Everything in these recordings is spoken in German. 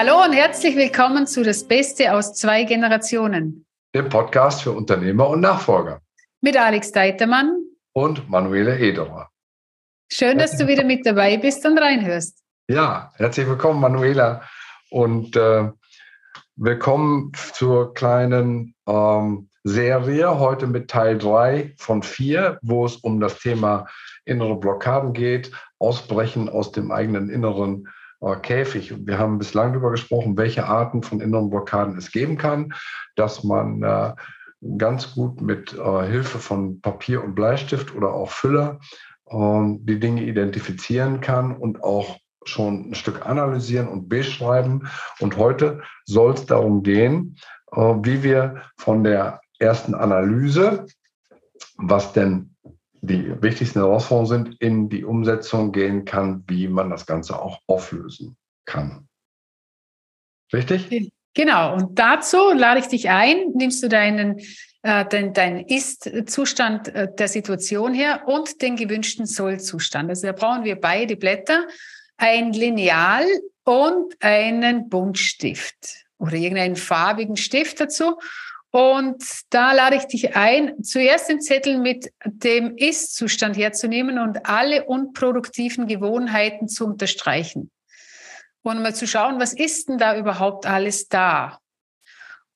Hallo und herzlich willkommen zu Das Beste aus zwei Generationen. Dem Podcast für Unternehmer und Nachfolger. Mit Alex Deitermann und Manuele Ederer. Schön, dass du wieder mit dabei bist und reinhörst. Ja, herzlich willkommen, Manuela. Und äh, willkommen zur kleinen ähm, Serie heute mit Teil 3 von 4, wo es um das Thema innere Blockaden geht, Ausbrechen aus dem eigenen inneren Käfig. Wir haben bislang darüber gesprochen, welche Arten von inneren Blockaden es geben kann, dass man äh, ganz gut mit äh, Hilfe von Papier und Bleistift oder auch Füller ähm, die Dinge identifizieren kann und auch schon ein Stück analysieren und beschreiben. Und heute soll es darum gehen, äh, wie wir von der ersten Analyse, was denn die wichtigsten Herausforderungen sind, in die Umsetzung gehen kann, wie man das Ganze auch auflösen kann. Richtig? Genau. Und dazu lade ich dich ein, nimmst du deinen äh, dein, Ist-Zustand äh, der Situation her und den gewünschten Soll-Zustand. Also da brauchen wir beide Blätter, ein Lineal und einen Buntstift oder irgendeinen farbigen Stift dazu. Und da lade ich dich ein, zuerst den Zettel mit dem Ist-Zustand herzunehmen und alle unproduktiven Gewohnheiten zu unterstreichen. Und mal zu schauen, was ist denn da überhaupt alles da?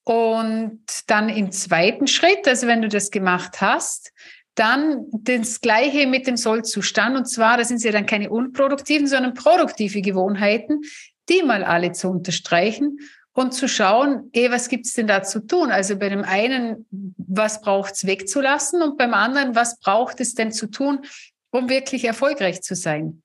Und dann im zweiten Schritt, also wenn du das gemacht hast, dann das Gleiche mit dem Sollzustand. Und zwar, das sind ja dann keine unproduktiven, sondern produktive Gewohnheiten, die mal alle zu unterstreichen und zu schauen, eh, was gibt's denn da zu tun? Also bei dem einen, was braucht's wegzulassen und beim anderen, was braucht es denn zu tun, um wirklich erfolgreich zu sein?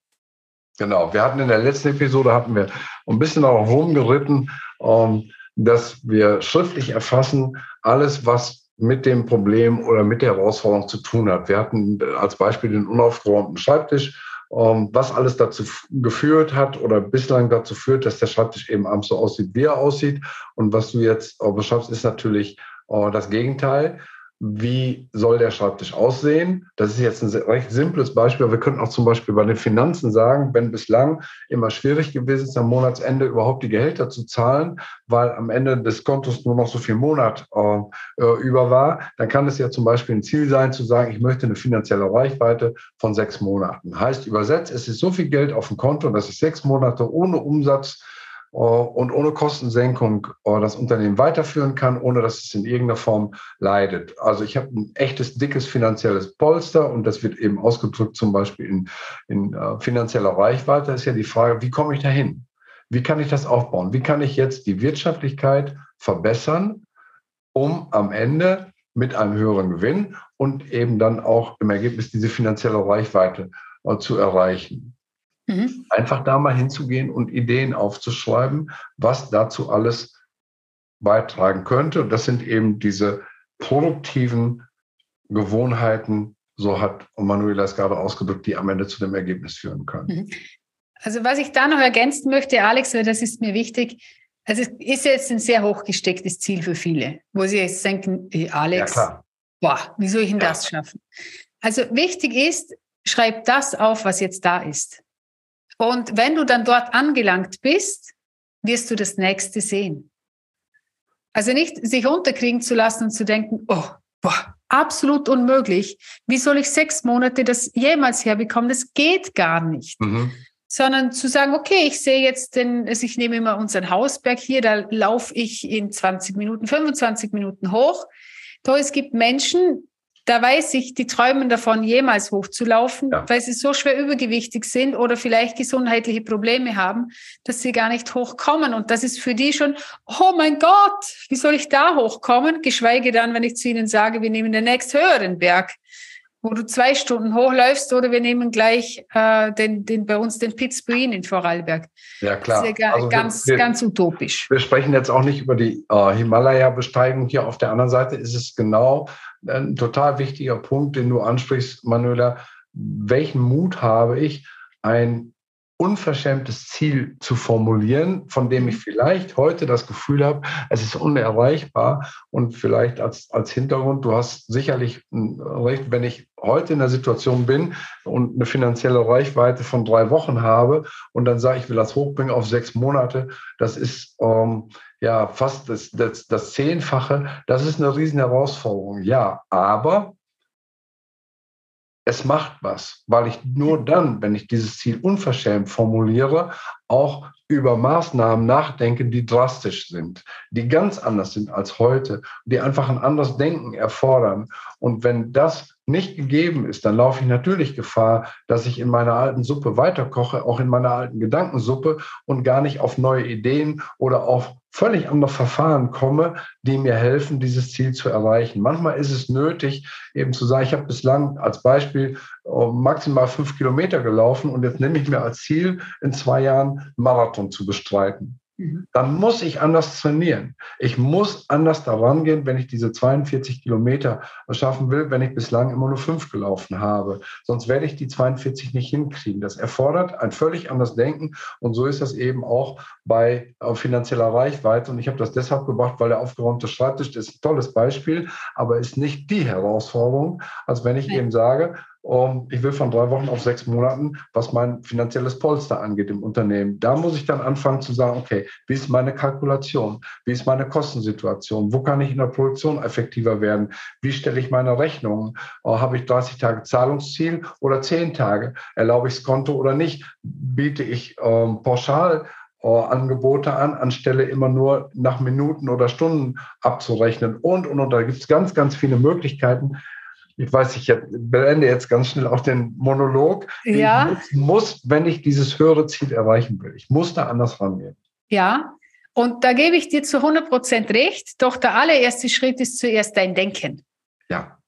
Genau, wir hatten in der letzten Episode, hatten wir ein bisschen darauf rumgeritten, ähm, dass wir schriftlich erfassen, alles, was mit dem Problem oder mit der Herausforderung zu tun hat. Wir hatten als Beispiel den unaufgeräumten Schreibtisch, was alles dazu geführt hat oder bislang dazu führt, dass der Schreibtisch eben abends so aussieht, wie er aussieht. Und was du jetzt beschreibst, ist natürlich äh, das Gegenteil wie soll der Schreibtisch aussehen? Das ist jetzt ein recht simples Beispiel. Wir könnten auch zum Beispiel bei den Finanzen sagen, wenn bislang immer schwierig gewesen ist, am Monatsende überhaupt die Gehälter zu zahlen, weil am Ende des Kontos nur noch so viel Monat äh, äh, über war, dann kann es ja zum Beispiel ein Ziel sein, zu sagen, ich möchte eine finanzielle Reichweite von sechs Monaten. Heißt übersetzt, es ist so viel Geld auf dem Konto, dass ich sechs Monate ohne Umsatz und ohne Kostensenkung äh, das Unternehmen weiterführen kann, ohne dass es in irgendeiner Form leidet. Also ich habe ein echtes, dickes finanzielles Polster und das wird eben ausgedrückt zum Beispiel in, in äh, finanzieller Reichweite. Ist ja die Frage, wie komme ich dahin? Wie kann ich das aufbauen? Wie kann ich jetzt die Wirtschaftlichkeit verbessern, um am Ende mit einem höheren Gewinn und eben dann auch im Ergebnis diese finanzielle Reichweite zu erreichen? Mhm. Einfach da mal hinzugehen und Ideen aufzuschreiben, was dazu alles beitragen könnte. Und das sind eben diese produktiven Gewohnheiten, so hat Manuela es gerade ausgedrückt, die am Ende zu dem Ergebnis führen können. Mhm. Also was ich da noch ergänzen möchte, Alex, weil das ist mir wichtig, also es ist jetzt ein sehr hochgestecktes Ziel für viele, wo sie jetzt denken, hey Alex, ja, boah, wie soll ich denn ja. das schaffen? Also wichtig ist, schreib das auf, was jetzt da ist. Und wenn du dann dort angelangt bist, wirst du das nächste sehen. Also nicht sich unterkriegen zu lassen und zu denken, oh, boah, absolut unmöglich. Wie soll ich sechs Monate das jemals herbekommen? Das geht gar nicht. Mhm. Sondern zu sagen, okay, ich sehe jetzt den, also ich nehme immer unseren Hausberg hier, da laufe ich in 20 Minuten, 25 Minuten hoch. Doch es gibt Menschen, da weiß ich, die träumen davon, jemals hochzulaufen, ja. weil sie so schwer übergewichtig sind oder vielleicht gesundheitliche Probleme haben, dass sie gar nicht hochkommen. Und das ist für die schon, oh mein Gott, wie soll ich da hochkommen? Geschweige dann, wenn ich zu ihnen sage, wir nehmen den nächsthöheren Berg, wo du zwei Stunden hochläufst, oder wir nehmen gleich äh, den, den, bei uns den Pitzbuin in Vorarlberg. Ja, klar. Das ist ja also ganz, wir, ganz utopisch. Wir sprechen jetzt auch nicht über die äh, Himalaya-Besteigung. Hier auf der anderen Seite ist es genau ein total wichtiger Punkt, den du ansprichst, Manuela. Welchen Mut habe ich, ein unverschämtes Ziel zu formulieren, von dem ich vielleicht heute das Gefühl habe, es ist unerreichbar. Und vielleicht als, als Hintergrund, du hast sicherlich recht, wenn ich heute in der Situation bin und eine finanzielle Reichweite von drei Wochen habe und dann sage ich, will das hochbringen auf sechs Monate, das ist ähm, ja fast das, das, das Zehnfache. Das ist eine riesen Herausforderung, ja. Aber es macht was, weil ich nur dann, wenn ich dieses Ziel unverschämt formuliere, auch über Maßnahmen nachdenke, die drastisch sind, die ganz anders sind als heute, die einfach ein anderes Denken erfordern. Und wenn das nicht gegeben ist, dann laufe ich natürlich Gefahr, dass ich in meiner alten Suppe weiterkoche, auch in meiner alten Gedankensuppe und gar nicht auf neue Ideen oder auf völlig andere Verfahren komme, die mir helfen, dieses Ziel zu erreichen. Manchmal ist es nötig, eben zu sagen, ich habe bislang als Beispiel äh, maximal fünf Kilometer gelaufen und jetzt nehme ich mir als Ziel, in zwei Jahren Marathon zu bestreiten. Mhm. dann muss ich anders trainieren. Ich muss anders daran gehen, wenn ich diese 42 Kilometer schaffen will, wenn ich bislang immer nur fünf gelaufen habe. Sonst werde ich die 42 nicht hinkriegen. Das erfordert ein völlig anderes Denken. Und so ist das eben auch bei äh, finanzieller Reichweite. Und ich habe das deshalb gebracht, weil der aufgeräumte Schreibtisch ist ein tolles Beispiel, aber ist nicht die Herausforderung, als wenn ich eben sage, um, ich will von drei Wochen auf sechs Monaten, was mein finanzielles Polster angeht im Unternehmen. Da muss ich dann anfangen zu sagen, okay, wie ist meine Kalkulation? Wie ist meine Kostensituation? Wo kann ich in der Produktion effektiver werden? Wie stelle ich meine Rechnungen? Oh, habe ich 30 Tage Zahlungsziel oder 10 Tage? Erlaube ich das Konto oder nicht? Biete ich ähm, pauschal äh, Angebote an, anstelle immer nur nach Minuten oder Stunden abzurechnen. Und, und, und da gibt es ganz, ganz viele Möglichkeiten, ich weiß, ich beende jetzt ganz schnell auch den Monolog. Ja. Ich muss, wenn ich dieses höhere Ziel erreichen will, ich muss da anders rangehen. Ja, und da gebe ich dir zu 100 Prozent recht. Doch der allererste Schritt ist zuerst dein Denken. Ja.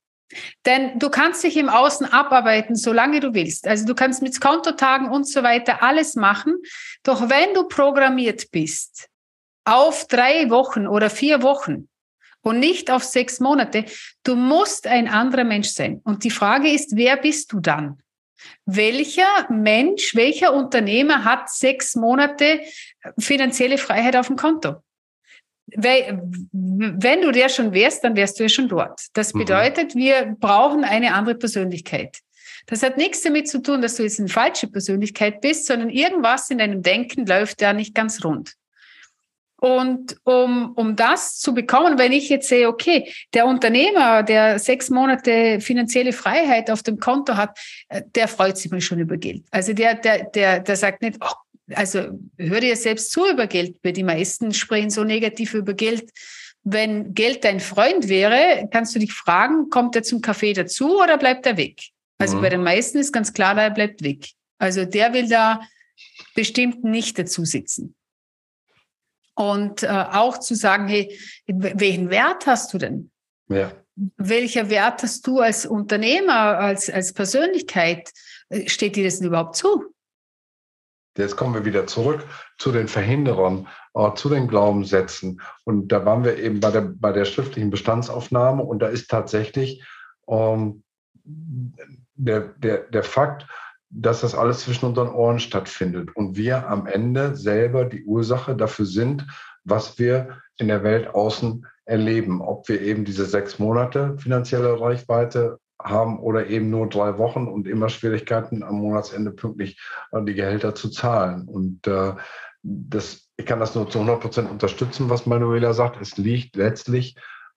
Denn du kannst dich im Außen abarbeiten, solange du willst. Also du kannst mit Kontotagen und so weiter alles machen. Doch wenn du programmiert bist auf drei Wochen oder vier Wochen, und nicht auf sechs Monate. Du musst ein anderer Mensch sein. Und die Frage ist, wer bist du dann? Welcher Mensch, welcher Unternehmer hat sechs Monate finanzielle Freiheit auf dem Konto? Wenn du der schon wärst, dann wärst du ja schon dort. Das mhm. bedeutet, wir brauchen eine andere Persönlichkeit. Das hat nichts damit zu tun, dass du jetzt eine falsche Persönlichkeit bist, sondern irgendwas in deinem Denken läuft da nicht ganz rund. Und um, um das zu bekommen, wenn ich jetzt sehe, okay, der Unternehmer, der sechs Monate finanzielle Freiheit auf dem Konto hat, äh, der freut sich mal schon über Geld. Also der, der, der, der sagt nicht, oh, also hör dir selbst zu über Geld, weil die meisten sprechen so negativ über Geld. Wenn Geld dein Freund wäre, kannst du dich fragen, kommt er zum Kaffee dazu oder bleibt er weg? Also mhm. bei den meisten ist ganz klar, er bleibt weg. Also der will da bestimmt nicht dazu sitzen. Und äh, auch zu sagen, hey, welchen Wert hast du denn? Ja. Welcher Wert hast du als Unternehmer, als, als Persönlichkeit? Äh, steht dir das denn überhaupt zu? Jetzt kommen wir wieder zurück zu den Verhinderern, äh, zu den Glaubenssätzen. Und da waren wir eben bei der, bei der schriftlichen Bestandsaufnahme und da ist tatsächlich ähm, der, der, der Fakt, dass das alles zwischen unseren Ohren stattfindet und wir am Ende selber die Ursache dafür sind, was wir in der Welt außen erleben. Ob wir eben diese sechs Monate finanzielle Reichweite haben oder eben nur drei Wochen und immer Schwierigkeiten am Monatsende pünktlich die Gehälter zu zahlen. Und äh, das, ich kann das nur zu 100 Prozent unterstützen, was Manuela sagt. Es liegt letztlich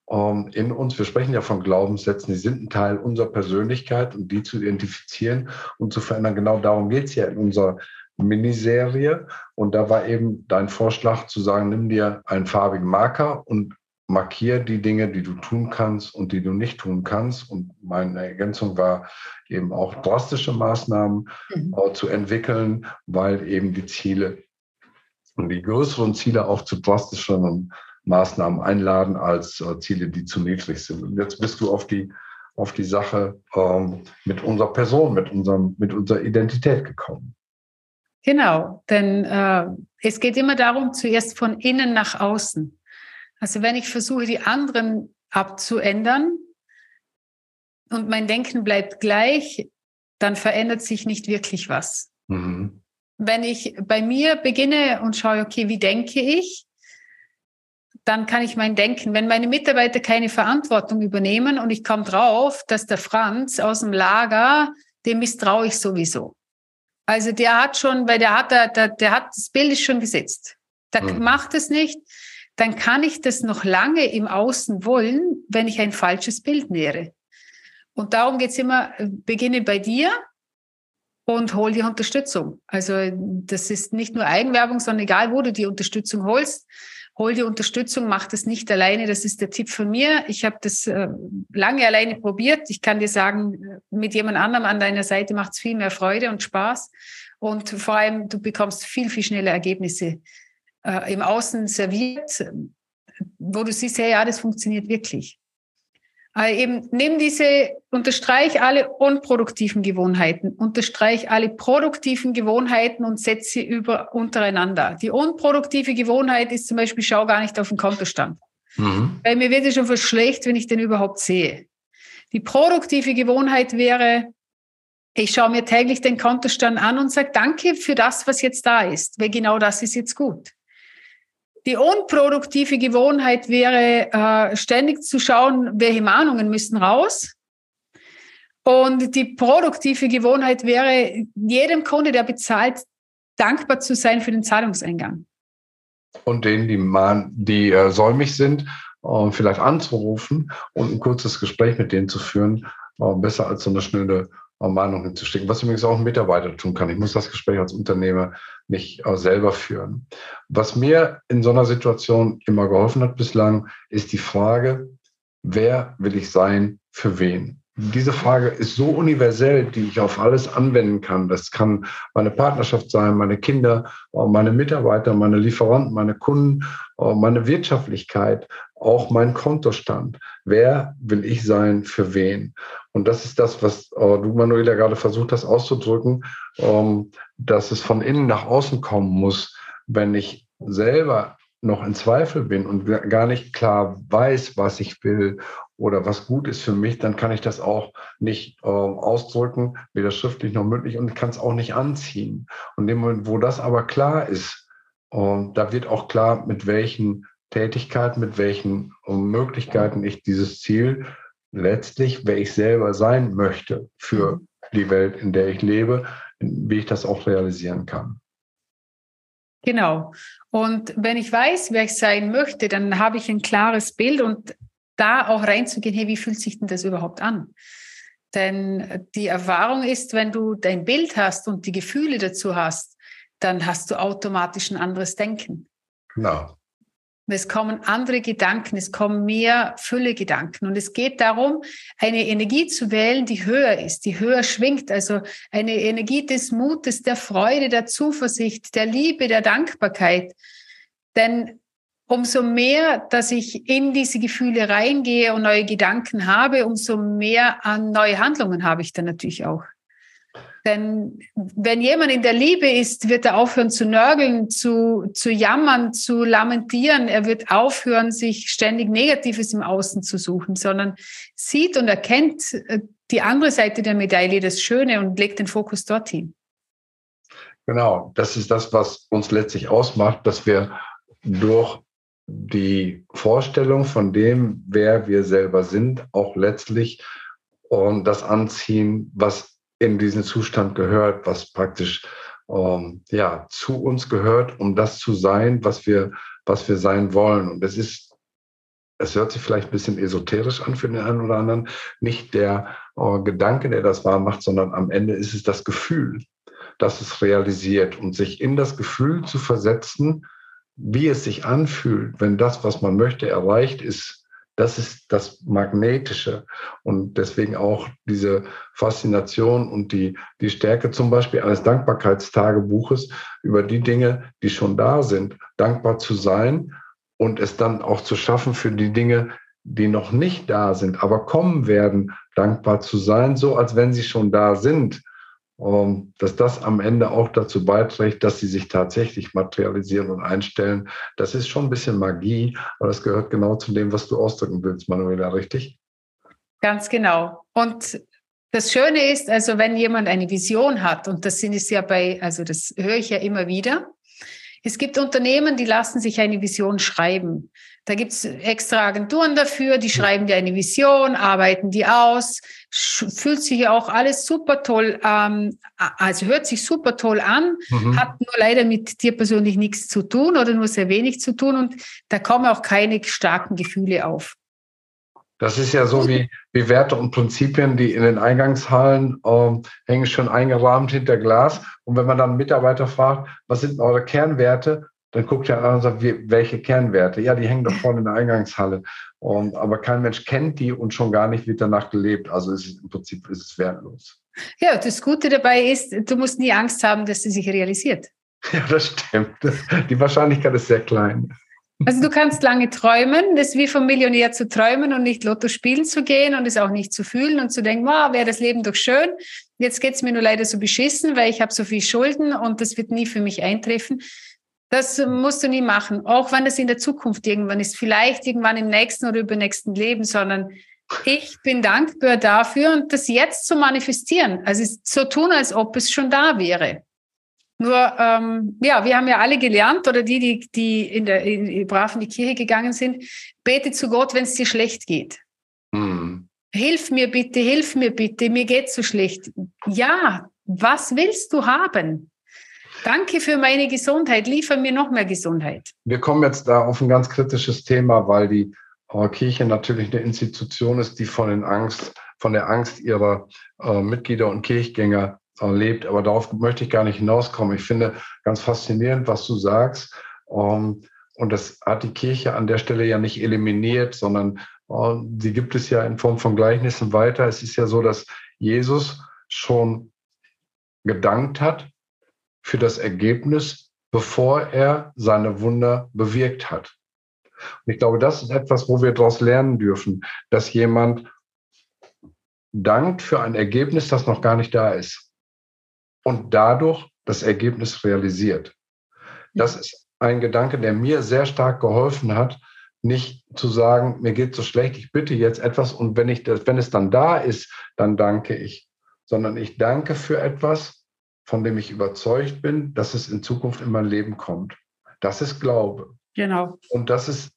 ähm, in uns. Wir sprechen ja von Glaubenssätzen, die sind ein Teil unserer Persönlichkeit und die zu identifizieren und zu verändern. Genau darum geht es ja in unserer Miniserie. Und da war eben dein Vorschlag zu sagen, nimm dir einen farbigen Marker und markier die Dinge, die du tun kannst und die du nicht tun kannst. Und meine Ergänzung war eben auch drastische Maßnahmen mhm. äh, zu entwickeln, weil eben die Ziele und die größeren Ziele auch zu drastischeren Maßnahmen einladen als äh, Ziele, die zu niedrig sind. Und jetzt bist du auf die, auf die Sache ähm, mit unserer Person, mit, unserem, mit unserer Identität gekommen. Genau, denn äh, es geht immer darum, zuerst von innen nach außen. Also wenn ich versuche, die anderen abzuändern und mein Denken bleibt gleich, dann verändert sich nicht wirklich was. Mhm. wenn ich bei mir beginne und schaue, okay, wie denke ich, dann kann ich mein Denken, wenn meine Mitarbeiter keine Verantwortung übernehmen und ich komme drauf, dass der Franz aus dem Lager, dem misstraue ich sowieso. Also der hat schon, weil der hat, der, der hat, das Bild ist schon gesetzt. Der mhm. macht es nicht. Dann kann ich das noch lange im Außen wollen, wenn ich ein falsches Bild nähere. Und darum geht's immer, beginne bei dir und hol dir Unterstützung. Also das ist nicht nur Eigenwerbung, sondern egal, wo du die Unterstützung holst, hol dir Unterstützung, mach das nicht alleine. Das ist der Tipp von mir. Ich habe das äh, lange alleine probiert. Ich kann dir sagen, mit jemand anderem an deiner Seite macht es viel mehr Freude und Spaß. Und vor allem, du bekommst viel, viel schneller Ergebnisse äh, im Außen serviert, wo du siehst, hey, ja, das funktioniert wirklich. Also eben nimm diese, unterstreich alle unproduktiven Gewohnheiten, unterstreich alle produktiven Gewohnheiten und setze sie über untereinander. Die unproduktive Gewohnheit ist zum Beispiel, schau gar nicht auf den Kontostand. Mhm. Weil mir wird es schon fast schlecht, wenn ich den überhaupt sehe. Die produktive Gewohnheit wäre, ich schaue mir täglich den Kontostand an und sage Danke für das, was jetzt da ist, weil genau das ist jetzt gut. Die unproduktive Gewohnheit wäre, äh, ständig zu schauen, welche Mahnungen müssen raus. Und die produktive Gewohnheit wäre, jedem Kunde, der bezahlt, dankbar zu sein für den Zahlungseingang. Und denen, die, mahn, die äh, säumig sind, äh, vielleicht anzurufen und ein kurzes Gespräch mit denen zu führen, äh, besser als so eine schnelle Meinung hinzustecken, was übrigens auch ein Mitarbeiter tun kann. Ich muss das Gespräch als Unternehmer nicht selber führen. Was mir in so einer Situation immer geholfen hat bislang, ist die Frage, wer will ich sein, für wen? Diese Frage ist so universell, die ich auf alles anwenden kann. Das kann meine Partnerschaft sein, meine Kinder, äh, meine Mitarbeiter, meine Lieferanten, meine Kunden, äh, meine Wirtschaftlichkeit, auch mein Kontostand. Wer will ich sein, für wen? Und das ist das, was äh, du, Manuela, gerade versucht hast auszudrücken, ähm, dass es von innen nach außen kommen muss. Wenn ich selber noch in Zweifel bin und gar nicht klar weiß, was ich will oder was gut ist für mich, dann kann ich das auch nicht äh, ausdrücken, weder schriftlich noch mündlich und kann es auch nicht anziehen. Und in dem Moment, wo das aber klar ist, äh, da wird auch klar, mit welchen Tätigkeiten, mit welchen äh, Möglichkeiten ich dieses Ziel letztlich, wer ich selber sein möchte für die Welt, in der ich lebe, wie ich das auch realisieren kann. Genau. Und wenn ich weiß, wer ich sein möchte, dann habe ich ein klares Bild und da auch reinzugehen, hey, wie fühlt sich denn das überhaupt an? Denn die Erfahrung ist, wenn du dein Bild hast und die Gefühle dazu hast, dann hast du automatisch ein anderes Denken. Genau. Es kommen andere Gedanken, es kommen mehr Fülle-Gedanken. Und es geht darum, eine Energie zu wählen, die höher ist, die höher schwingt. Also eine Energie des Mutes, der Freude, der Zuversicht, der Liebe, der Dankbarkeit. Denn umso mehr, dass ich in diese Gefühle reingehe und neue Gedanken habe, umso mehr an neue Handlungen habe ich dann natürlich auch. Denn wenn jemand in der Liebe ist, wird er aufhören zu nörgeln, zu, zu jammern, zu lamentieren. Er wird aufhören, sich ständig Negatives im Außen zu suchen, sondern sieht und erkennt äh, die andere Seite der Medaille, das Schöne und legt den Fokus dorthin. Genau, das ist das, was uns letztlich ausmacht, dass wir durch die Vorstellung von dem, wer wir selber sind, auch letztlich und das anziehen, was in diesen Zustand gehört, was praktisch ähm, ja, zu uns gehört, um das zu sein, was wir, was wir sein wollen. Und es ist, es hört sich vielleicht ein bisschen esoterisch an für den einen oder anderen, nicht der äh, Gedanke, der das wahr macht, sondern am Ende ist es das Gefühl, das es realisiert und sich in das Gefühl zu versetzen, wie es sich anfühlt, wenn das, was man möchte, erreicht ist, das ist das Magnetische. Und deswegen auch diese Faszination und die, die Stärke zum Beispiel eines Dankbarkeitstagebuches über die Dinge, die schon da sind, dankbar zu sein und es dann auch zu schaffen für die Dinge, die noch nicht da sind, aber kommen werden, dankbar zu sein, so als wenn sie schon da sind dass das am Ende auch dazu beiträgt, dass sie sich tatsächlich materialisieren und einstellen. Das ist schon ein bisschen Magie, aber das gehört genau zu dem, was du ausdrücken willst, Manuela, richtig? Ganz genau. Und Das Schöne ist, also wenn jemand eine Vision hat, und das sind es ja bei, also das höre ich ja immer wieder, es gibt Unternehmen, die lassen sich eine Vision schreiben. Da gibt es extra Agenturen dafür, die schreiben dir eine Vision, arbeiten die aus, fühlt sich ja auch alles super toll, ähm, also hört sich super toll an, mhm. hat nur leider mit dir persönlich nichts zu tun oder nur sehr wenig zu tun und da kommen auch keine starken Gefühle auf. Das ist ja so wie, wie Werte und Prinzipien, die in den Eingangshallen ähm, hängen schon eingerahmt hinter Glas. Und wenn man dann Mitarbeiter fragt, was sind eure Kernwerte, dann guckt er an und sagt, wie, welche Kernwerte? Ja, die hängen doch vorne in der Eingangshalle. Und, aber kein Mensch kennt die und schon gar nicht wird danach gelebt. Also ist im Prinzip ist es wertlos. Ja, das Gute dabei ist, du musst nie Angst haben, dass sie sich realisiert. Ja, das stimmt. Die Wahrscheinlichkeit ist sehr klein. Also du kannst lange träumen, das ist wie vom Millionär zu träumen und nicht Lotto spielen zu gehen und es auch nicht zu fühlen und zu denken, wow, wäre das Leben doch schön. Jetzt geht es mir nur leider so beschissen, weil ich habe so viel Schulden und das wird nie für mich eintreffen. Das musst du nie machen, auch wenn es in der Zukunft irgendwann ist, vielleicht irgendwann im nächsten oder übernächsten Leben, sondern ich bin dankbar dafür und das jetzt zu manifestieren. Also so tun, als ob es schon da wäre. Nur, ähm, ja, wir haben ja alle gelernt, oder die, die, die in der in, brav in die Kirche gegangen sind, bete zu Gott, wenn es dir schlecht geht. Mhm. Hilf mir bitte, hilf mir bitte, mir geht so schlecht. Ja, was willst du haben? Danke für meine Gesundheit, liefer mir noch mehr Gesundheit. Wir kommen jetzt da auf ein ganz kritisches Thema, weil die äh, Kirche natürlich eine Institution ist, die von, den Angst, von der Angst ihrer äh, Mitglieder und Kirchgänger lebt. Aber darauf möchte ich gar nicht hinauskommen. Ich finde ganz faszinierend, was du sagst. Ähm, und das hat die Kirche an der Stelle ja nicht eliminiert, sondern äh, sie gibt es ja in Form von Gleichnissen weiter. Es ist ja so, dass Jesus schon gedankt hat für das Ergebnis, bevor er seine Wunder bewirkt hat. Und ich glaube, das ist etwas, wo wir daraus lernen dürfen, dass jemand dankt für ein Ergebnis, das noch gar nicht da ist und dadurch das Ergebnis realisiert. Das ist ein Gedanke, der mir sehr stark geholfen hat, nicht zu sagen, mir geht so schlecht, ich bitte jetzt etwas und wenn, ich das, wenn es dann da ist, dann danke ich, sondern ich danke für etwas, von dem ich überzeugt bin, dass es in Zukunft in mein Leben kommt. Das ist Glaube. Genau. Und das ist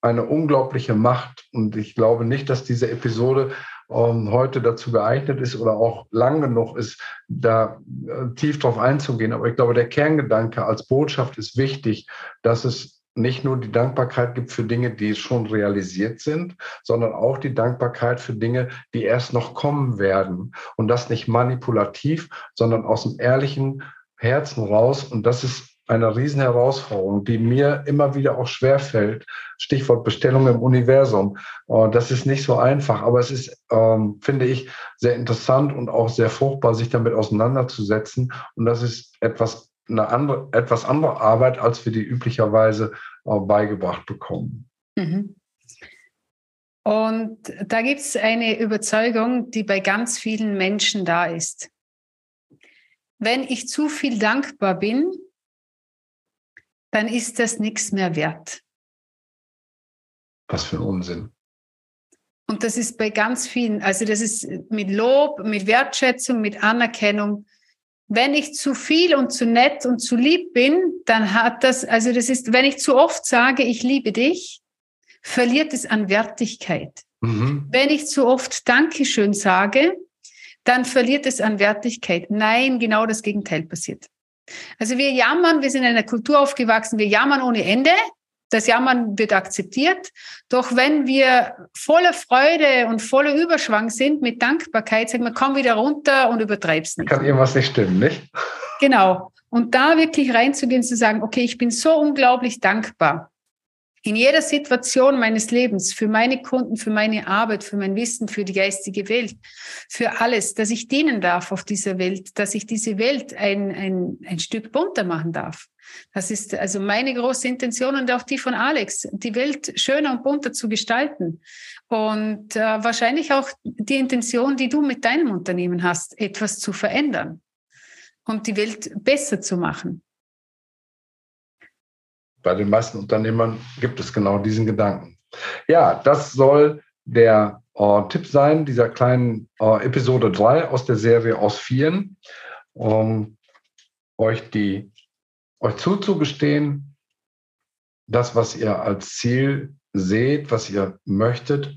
eine unglaubliche Macht. Und ich glaube nicht, dass diese Episode ähm, heute dazu geeignet ist oder auch lang genug ist, da äh, tief drauf einzugehen. Aber ich glaube, der Kerngedanke als Botschaft ist wichtig, dass es nicht nur die Dankbarkeit gibt für Dinge, die schon realisiert sind, sondern auch die Dankbarkeit für Dinge, die erst noch kommen werden. Und das nicht manipulativ, sondern aus dem ehrlichen Herzen raus. Und das ist eine Riesenherausforderung, die mir immer wieder auch schwerfällt. Stichwort Bestellung im Universum. Das ist nicht so einfach, aber es ist, ähm, finde ich, sehr interessant und auch sehr fruchtbar, sich damit auseinanderzusetzen. Und das ist etwas, eine andere, etwas andere Arbeit, als wir die üblicherweise äh, beigebracht bekommen. Mhm. Und da gibt es eine Überzeugung, die bei ganz vielen Menschen da ist. Wenn ich zu viel dankbar bin, dann ist das nichts mehr wert. Was für ein Unsinn. Und das ist bei ganz vielen, also das ist mit Lob, mit Wertschätzung, mit Anerkennung. Wenn ich zu viel und zu nett und zu lieb bin, dann hat das, also das ist, wenn ich zu oft sage, ich liebe dich, verliert es an Wertigkeit. Mhm. Wenn ich zu oft Dankeschön sage, dann verliert es an Wertigkeit. Nein, genau das Gegenteil passiert. Also wir jammern, wir sind in einer Kultur aufgewachsen, wir jammern ohne Ende. Das Jammern wird akzeptiert. Doch wenn wir voller Freude und voller Überschwang sind mit Dankbarkeit, sagen wir, komm wieder runter und übertreib's nicht. Kann irgendwas nicht stimmen, nicht? Genau. Und da wirklich reinzugehen, zu sagen, okay, ich bin so unglaublich dankbar in jeder Situation meines Lebens, für meine Kunden, für meine Arbeit, für mein Wissen, für die geistige Welt, für alles, dass ich dienen darf auf dieser Welt, dass ich diese Welt ein, ein, ein Stück bunter machen darf. Das ist also meine große Intention und auch die von Alex, die Welt schöner und bunter zu gestalten. Und äh, wahrscheinlich auch die Intention, die du mit deinem Unternehmen hast, etwas zu verändern und die Welt besser zu machen bei den meisten Unternehmern gibt es genau diesen Gedanken. Ja, das soll der äh, Tipp sein, dieser kleinen äh, Episode 3 aus der Serie aus Vieren, um euch die euch zuzugestehen, das, was ihr als Ziel seht, was ihr möchtet,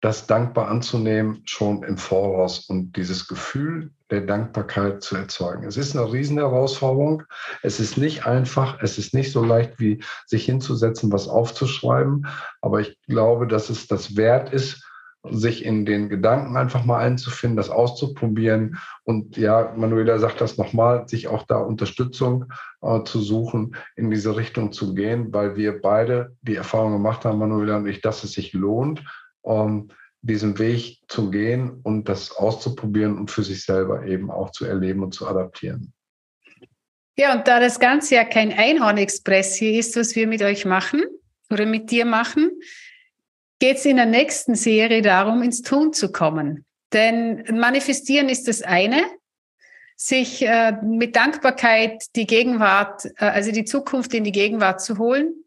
das dankbar anzunehmen, schon im Voraus und dieses Gefühl der Dankbarkeit zu erzeugen. Es ist eine riesen Herausforderung. Es ist nicht einfach. Es ist nicht so leicht, wie sich hinzusetzen, was aufzuschreiben. Aber ich glaube, dass es das wert ist, sich in den Gedanken einfach mal einzufinden, das auszuprobieren. Und ja, Manuela sagt das nochmal, sich auch da Unterstützung äh, zu suchen, in diese Richtung zu gehen, weil wir beide die Erfahrung gemacht haben, Manuela und ich, dass es sich lohnt, ähm, diesen Weg zu gehen und das auszuprobieren und für sich selber eben auch zu erleben und zu adaptieren. Ja, und da das Ganze ja kein Einhorn-Express hier ist, was wir mit euch machen oder mit dir machen, geht es in der nächsten Serie darum, ins Tun zu kommen. Denn manifestieren ist das eine, sich äh, mit Dankbarkeit die Gegenwart, äh, also die Zukunft in die Gegenwart zu holen.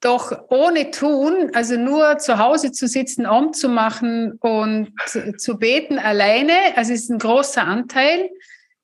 Doch ohne Tun, also nur zu Hause zu sitzen, umzumachen und zu beten alleine, also ist ein großer Anteil.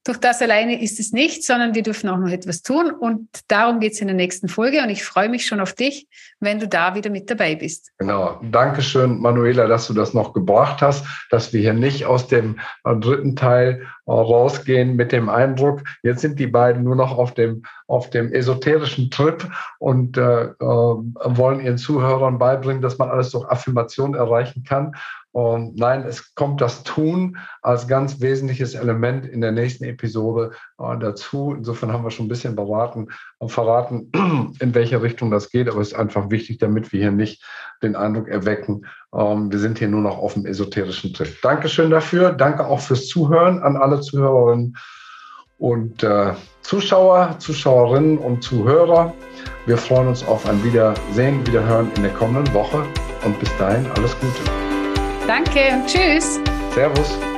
Durch das alleine ist es nicht, sondern wir dürfen auch noch etwas tun. Und darum geht es in der nächsten Folge. Und ich freue mich schon auf dich, wenn du da wieder mit dabei bist. Genau. Dankeschön, Manuela, dass du das noch gebracht hast, dass wir hier nicht aus dem dritten Teil äh, rausgehen mit dem Eindruck, jetzt sind die beiden nur noch auf dem, auf dem esoterischen Trip und äh, äh, wollen ihren Zuhörern beibringen, dass man alles durch Affirmation erreichen kann. Und nein, es kommt das Tun als ganz wesentliches Element in der nächsten Episode äh, dazu. Insofern haben wir schon ein bisschen beraten und verraten, in welche Richtung das geht. Aber es ist einfach wichtig, damit wir hier nicht den Eindruck erwecken, ähm, wir sind hier nur noch auf dem esoterischen Trip. Dankeschön dafür. Danke auch fürs Zuhören an alle Zuhörerinnen und äh, Zuschauer, Zuschauerinnen und Zuhörer. Wir freuen uns auf ein Wiedersehen, Wiederhören in der kommenden Woche. Und bis dahin alles Gute. Danke und tschüss. Servus.